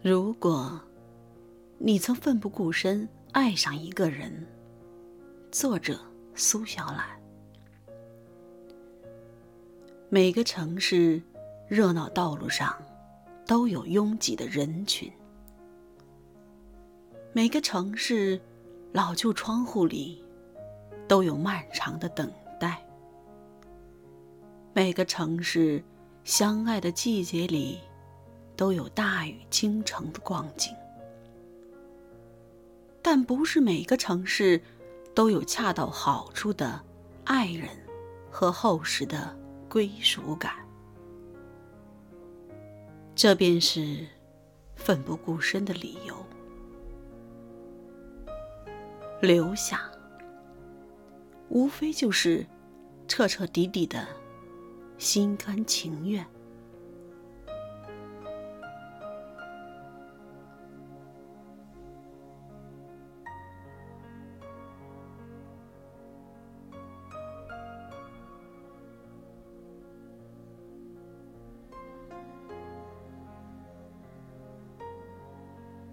如果你曾奋不顾身爱上一个人，作者苏小懒。每个城市热闹道路上都有拥挤的人群，每个城市老旧窗户里都有漫长的等待，每个城市相爱的季节里都有大雨倾城的光景。但不是每个城市都有恰到好处的爱人和厚实的归属感。这便是奋不顾身的理由。留下，无非就是彻彻底底的心甘情愿。